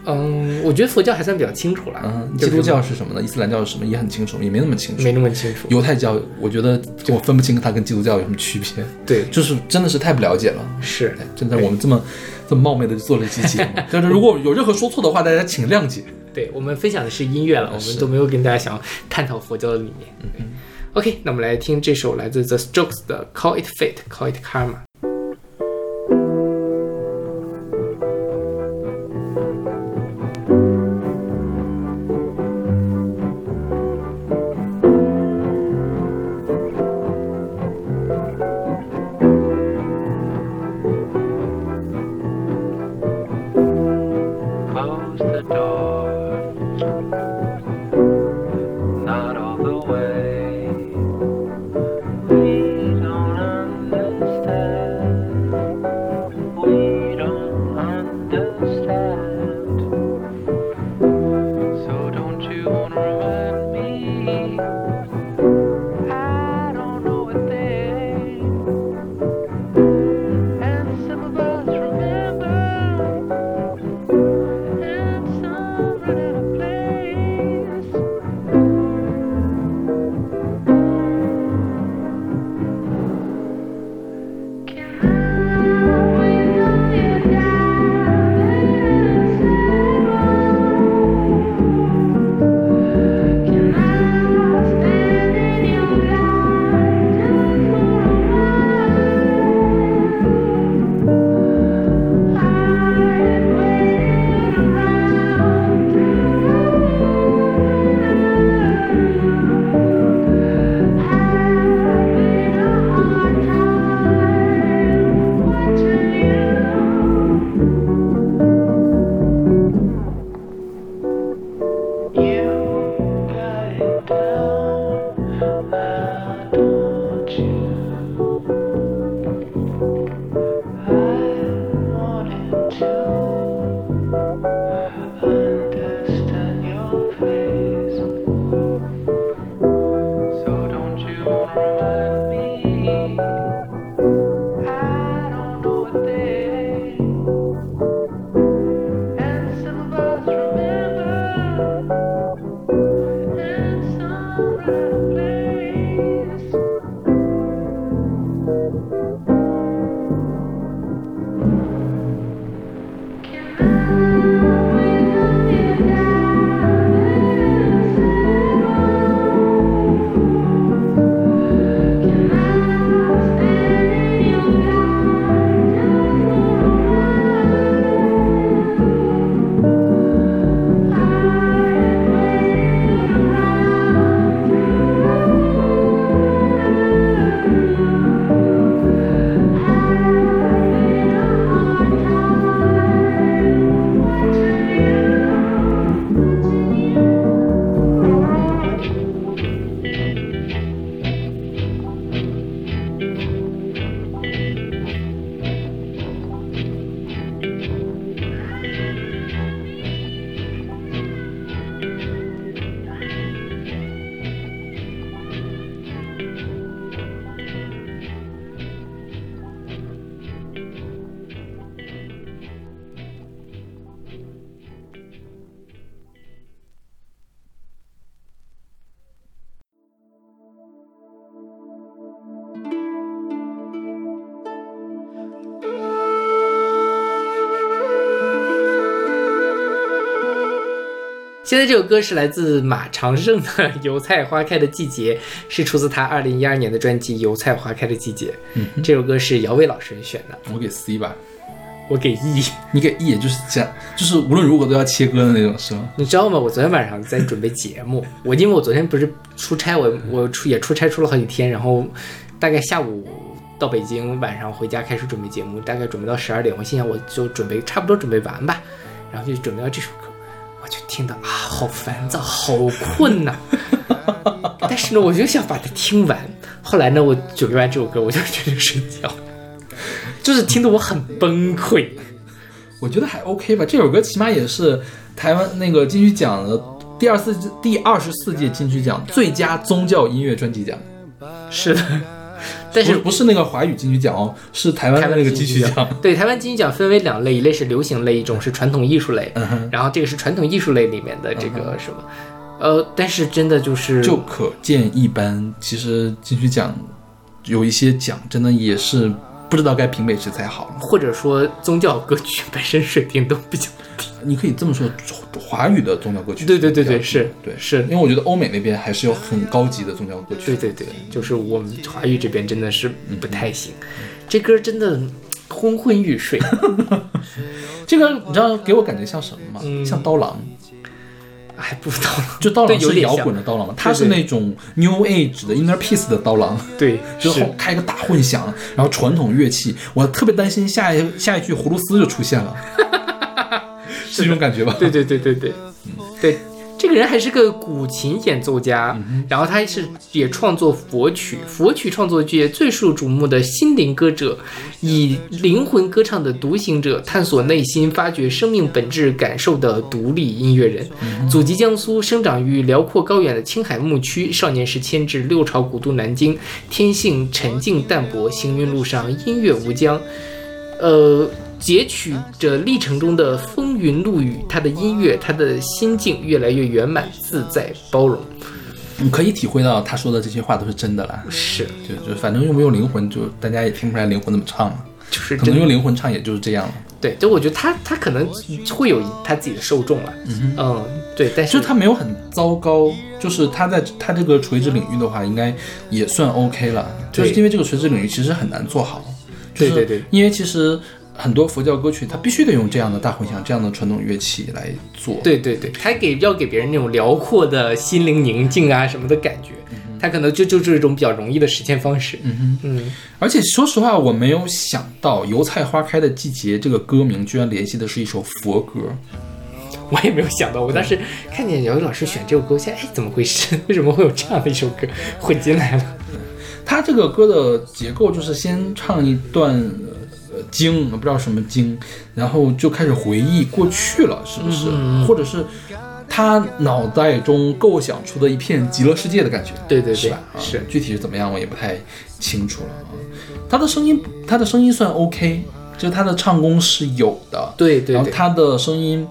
嗯，我觉得佛教还算比较清楚了，嗯，基督教是什么呢？伊斯兰教是什么？也很清楚，也没那么清楚。没那么清楚。犹太教，我觉得我分不清它跟基督教有什么区别，对，就是真的是太不了解了。是哎真的，我们这么 这么冒昧的做了一期节目，但是如果有任何说错的话，大家请谅解。对我们分享的是音乐了，我们都没有跟大家想要探讨佛教的理念。嗯 OK，那我们来听这首来自 The Strokes 的《Call It Fate》，Call It Karma。现在这首歌是来自马长胜的《油菜花开的季节》，是出自他二零一二年的专辑《油菜花开的季节》。嗯这首歌是姚伟老师选的，我给 C 吧，我给 E。你给 E，也就是这样，就是无论如何都要切割的那种，是吗？你知道吗？我昨天晚上在准备节目，我因为我昨天不是出差，我我出也出差出了好几天，然后大概下午到北京，晚上回家开始准备节目，大概准备到十二点，我心想我就准备差不多准备完吧，然后就准备到这首歌，我就听到啊，好烦躁，好困呐、但是呢，我就想把它听完。后来呢，我准备完这首歌，我就决定睡觉，就是听得我很崩溃。我觉得还 OK 吧。这首歌起码也是台湾那个金曲奖的第二四第二十四届金曲奖最佳宗教音乐专辑奖，是的，但是不是不是那个华语金曲奖哦，是台湾的那个金曲奖奖。对，台湾金曲奖分为两类，一类是流行类，一种是传统艺术类。嗯哼，然后这个是传统艺术类里面的这个什么，呃，但是真的就是就可见一斑。其实金曲奖有一些奖真的也是不知道该评哪谁才好。或者说宗教歌曲本身水平都比较低。你可以这么说，华语的宗教歌曲。对对对对，是对是。因，为我觉得欧美那边还是有很高级的宗教歌曲。对对对，就是我们华语这边真的是不太行，这歌真的昏昏欲睡。这个你知道给我感觉像什么吗？嗯。像刀郎。还不知道，就刀郎是摇滚的刀郎嘛，他是那种 New Age 的 Inner Peace 的刀郎，对，就是。后开个大混响，然后传统乐器，我特别担心下一下一句葫芦丝就出现了，是这种感觉吧？对 对对对对，对，这个人还是个古琴演奏家，然后他是也创作佛曲，佛曲创作界最受瞩目的心灵歌者，以灵魂歌唱的独行者，探索内心、发掘生命本质感受的独立音乐人。祖籍江苏，生长于辽阔高远的青海牧区，少年时迁至六朝古都南京，天性沉静淡泊，行云路上音乐无疆。呃，截取着历程中的风云露雨，他的音乐，他的心境越来越圆满、自在、包容。你可以体会到他说的这些话都是真的啦。是，就就反正用不用灵魂，就大家也听不出来灵魂怎么唱了。就是可能用灵魂唱也就是这样了。对，就我觉得他他可能会有他自己的受众了。嗯嗯对，但是就他没有很糟糕，就是他在他这个垂直领域的话，应该也算 OK 了。就是因为这个垂直领域其实很难做好，就是对对对因为其实很多佛教歌曲它必须得用这样的大混响、这样的传统乐器来做。对对对，还给要给别人那种辽阔的心灵宁静啊什么的感觉，它可能就就是一种比较容易的实现方式。嗯哼嗯，而且说实话，我没有想到《油菜花开的季节》这个歌名居然联系的是一首佛歌。我也没有想到，我当时看见姚宇老师选这首歌，我想哎怎么回事？为什么会有这样的一首歌混进来了？它这个歌的结构就是先唱一段呃经，不知道什么经，然后就开始回忆过去了，是不是？或者是他脑袋中构想出的一片极乐世界的感觉，对对对是吧？啊是具体是怎么样我也不太清楚了啊。他的声音，他的声音算 OK，就是他的唱功是有的，对对对，然后他的声音。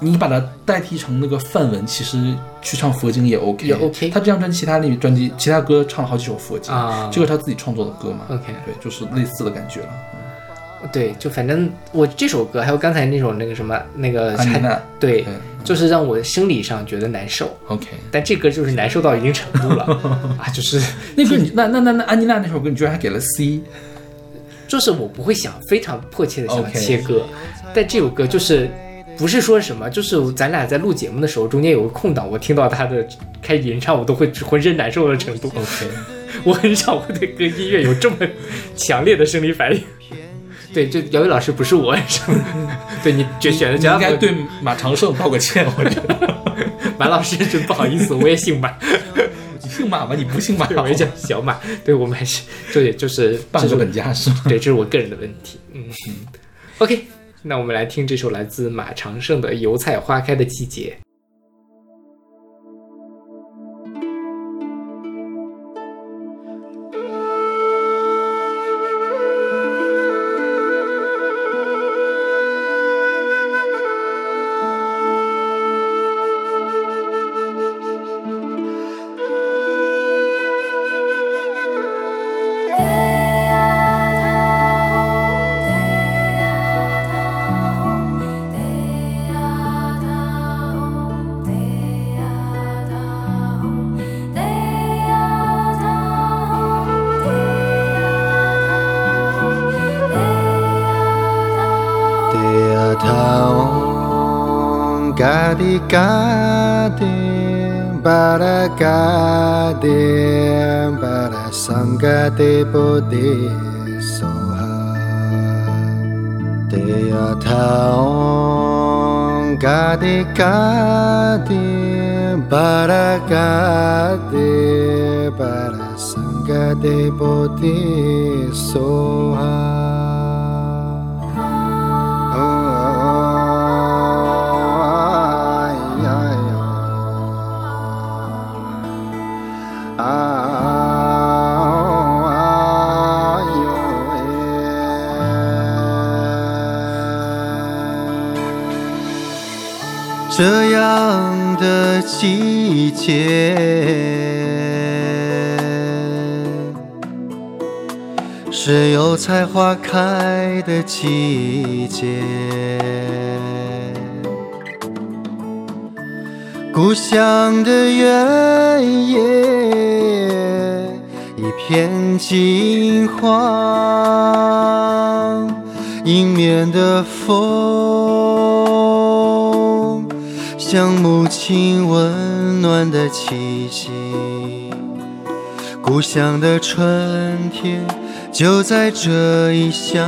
你把它代替成那个范文，其实去唱佛经也 OK，也 OK 他这张专辑其他那专辑其他歌唱了好几首佛经啊这个是他自己创作的歌嘛 OK 对，就是类似的感觉了。对，就反正我这首歌，还有刚才那首那个什么那个安妮娜对对，就是让我生理上觉得难受。OK，但这歌就是难受到一定程度了啊，就是 那个你那那那那安妮娜那首歌，你居然还给了 C，就是我不会想非常迫切的想切歌但这首歌就是不是说什么，就是咱俩在录节目的时候，中间有个空档，我听到他的开始吟唱，我都会浑身难受的程度。OK，我很少会对跟音乐有这么强烈的生理反应。对，这姚伟老师不是我，是吧对你选选的你应该对马长胜道个歉，我觉得。马老师真不好意思，我也姓马，你姓马吗？你不姓马，对我也叫小马。对我们还是这也就是半个本家是吗？对，这是我个人的问题。嗯，OK，那我们来听这首来自马长胜的《油菜花开的季节》。「बर सङ्गेपे सु अथकाति बर ग देव बर सोहा 季节，是油菜花开的季节。故乡的原野，一片金黄，迎面的风，母亲温暖的气息。故乡的春天，就在这异乡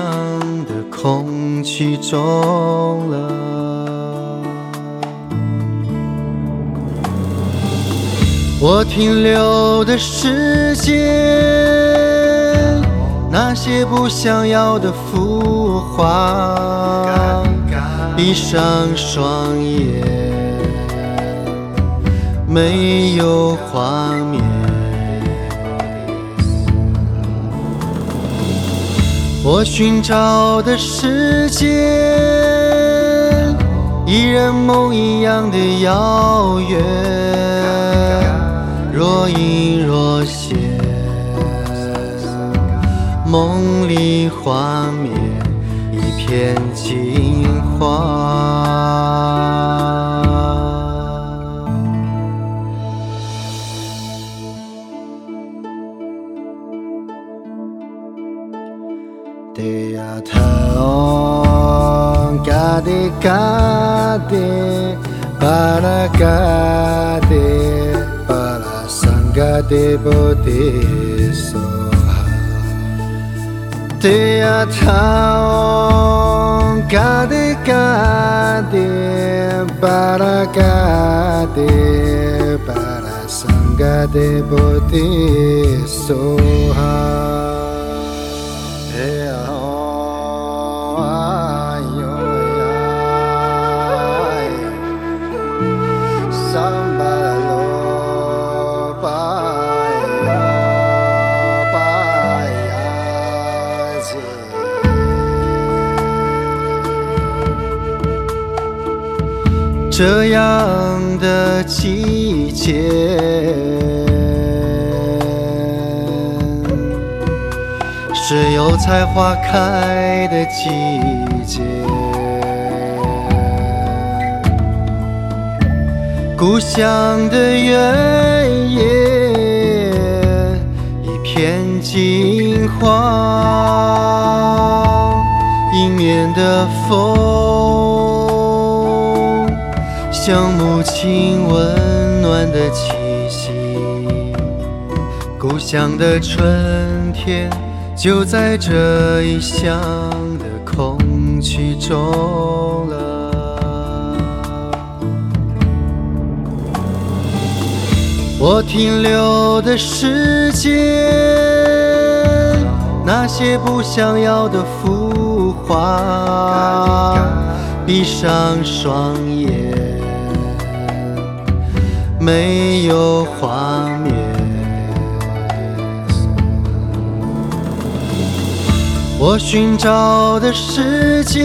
的空气中了。我停留的时间，那些不想要的浮华，闭上双眼，没有画面。我寻找的世界，依然梦一样的遥远。若隐若现，梦里画面一片金黄。কাঁদে কাঁদে পারা কাঁদে পারা সঙ্গা দেবতে তে আছাও কাঁদে কাঁদে পারা কাঁদে পারা সঙ্গা দেবতে সোহা 这样的季节，是油菜花开的季节。故乡的原野，一片金黄，迎面的风，像母亲温暖的气息。故乡的春天，就在这异乡的空气中了。我停留的时间，那些不想要的浮华，闭上双眼，没有画面。我寻找的世界，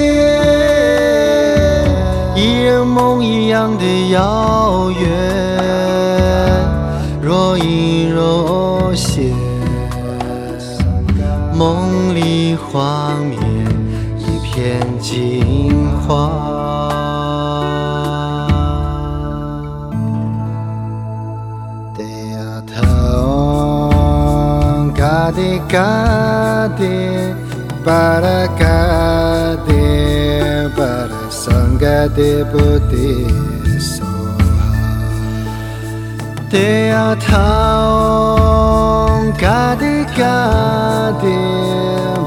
依然梦一样的遥远。若隐若现，梦里画面一片金黄。de kade para kade para sanga de Bodhi so Te Athaong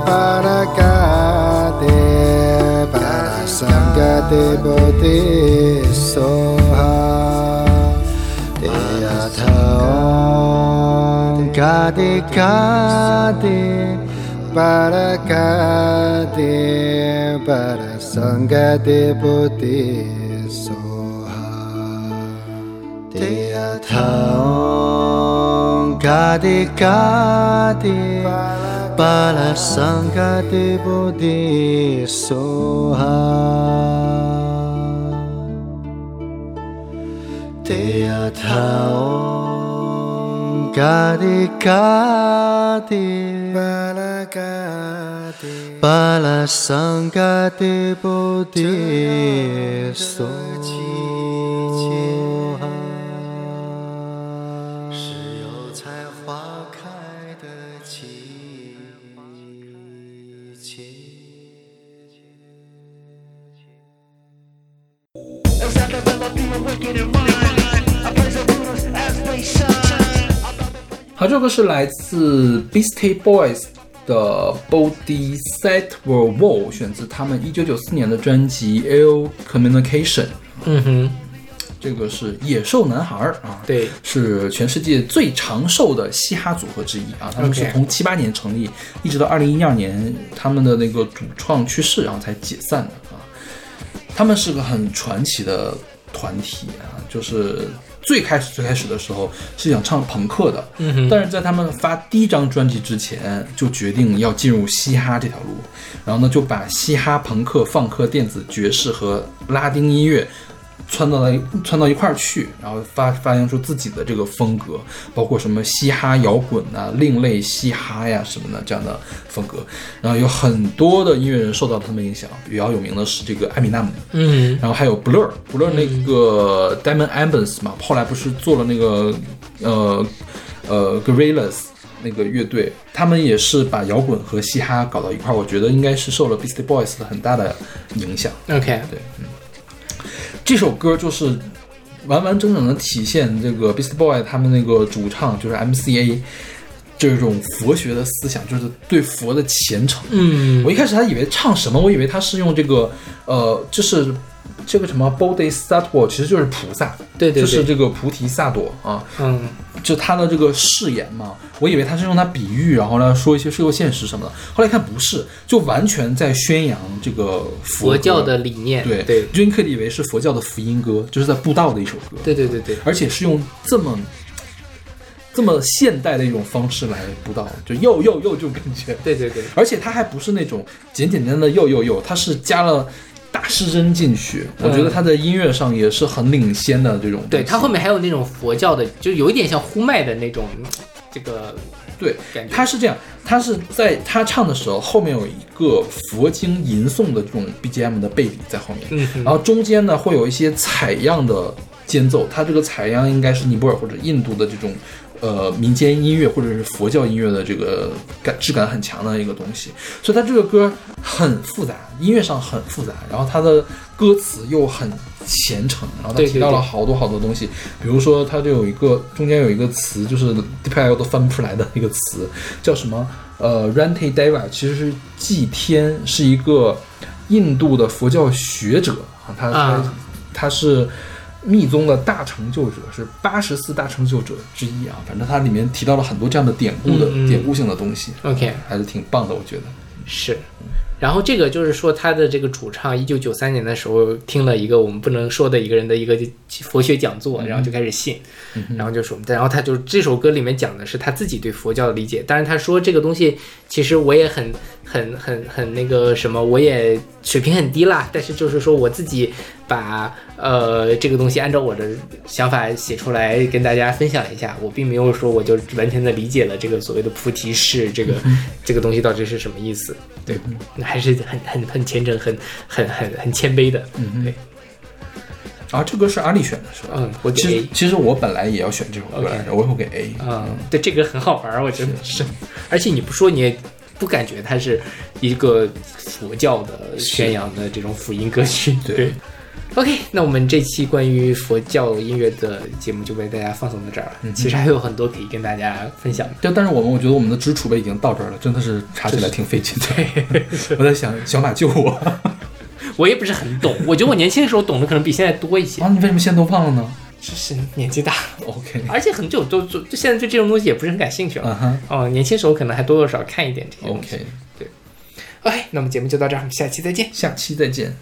para sanga de Bodhi Soha de cade para cade para sanga de Bodhi Soha te atam cade cade para sanga de Bodhi Soha te Teathaon Taon Gadi Gadi Bala Sangha Devoti Soha Dea Taon Gadi Gadi Bala Gadi Bala Sangha Devoti Soha 是油菜花开的季节。好，这首歌是来自 Beastie Boys 的 Bodhisattva Wall，选自他们一九九四年的专辑《Ill Communication》。嗯哼，这个是野兽男孩儿啊，对，是全世界最长寿的嘻哈组合之一啊。他们是从七八年成立，一直到二零一二年，他们的那个主创去世，然后才解散的啊。他们是个很传奇的团体啊，就是最开始最开始的时候是想唱朋克的，嗯，但是在他们发第一张专辑之前，就决定要进入嘻哈这条路，然后呢，就把嘻哈、朋克、放克、电子、爵士和拉丁音乐串到了一串到一块儿去，然后发发扬出自己的这个风格，包括什么嘻哈摇滚呐、另类嘻哈呀什么的这样的风格，然后有很多的音乐人受到他们影响，比较有名的是这个艾米纳姆，嗯。然后还有 Blur，Blur 那个 Diamond Albans 嘛，后来不是做了那个呃呃 Gorillas 那个乐队，他们也是把摇滚和嘻哈搞到一块儿，我觉得应该是受了 Beastie Boys 的很大的影响。，OK，这首歌就是完完整整的体现这个 Beastie Boy 他们那个主唱就是 MCA 这种佛学的思想，就是对佛的虔诚。嗯我一开始还以为唱什么，我以为他是用这个呃，就是这个什么 Bodhisattva，其实就是菩萨，对对对就是这个菩提萨埵啊，嗯。就他的这个誓言嘛，我以为他是用它比喻，然后呢说一些社会现实什么的，后来看不是，就完全在宣扬这个佛佛教的理念，对对就你可以以为是佛教的福音歌，就是在布道的一首歌，对对对对，而且是用这么这么现代的一种方式来布道，就又又又就感觉，对对对，而且它还不是那种简简单单的又又又，它是加了大师真进去，我觉得他在音乐上也是很领先的这种。对他后面还有那种佛教的，就有一点像呼麦的那种这个对感觉他是这样，他是在他唱的时候，后面有一个佛经吟诵的这种 BGM 的背景在后面，嗯然后中间呢会有一些采样的间奏，它这个采样应该是尼泊尔或者印度的这种。呃，民间音乐或者是佛教音乐的这个感质感很强的一个东西，所以它这个歌很复杂，音乐上很复杂，然后它的歌词又很虔诚，然后它提到了好多好多东西，比如说它就有一个中间有一个词，就是 DeepL 都翻不出来的一个词，叫什么？呃，Ranti Deva 其实是祭天，是一个印度的佛教学者啊，他他啊。他是密宗的大成就者，是八十四大成就者之一啊。反正它里面提到了很多这样的典故的、嗯嗯典故性的东西，OK 还是挺棒的，我觉得。是。然后这个就是说，他的这个主唱一九九三年的时候听了一个我们不能说的一个人的一个佛学讲座，然后就开始信，然后就说，然后他就这首歌里面讲的是他自己对佛教的理解，当然他说这个东西其实我也很很很很那个什么，我也水平很低啦，但是就是说我自己把呃这个东西按照我的想法写出来跟大家分享一下，我并没有说我就完全的理解了这个所谓的菩提式这个 这个东西到底是什么意思，对，还是很很很虔诚、很很很很谦卑的，嗯对，啊，这歌是阿丽选的是吧？嗯，我其实。其实我本来也要选这首歌来着，我会给 A。嗯，对，这个很好玩儿，我觉得是，而且你不说你也不感觉它是一个佛教的宣扬的这种福音歌曲，对对，OK，那我们这期关于佛教音乐的节目就为大家放送到这儿了。其实还有很多可以跟大家分享的。就但是我们我觉得我们的知识储备已经到这儿了，真的是查起来挺费劲的。我在想小马救我啊！我也不是很懂，我觉得我年轻的时候懂的可能比现在多一些，啊你为什么现在都忘了呢就是年纪大，？OK，而且很久都就就现在对这种东西也不是很感兴趣了。哦，年轻时候可能还多多少少看一点这些东西。，OK，OK，那么节目就到这儿，我们下期再见。下期再见。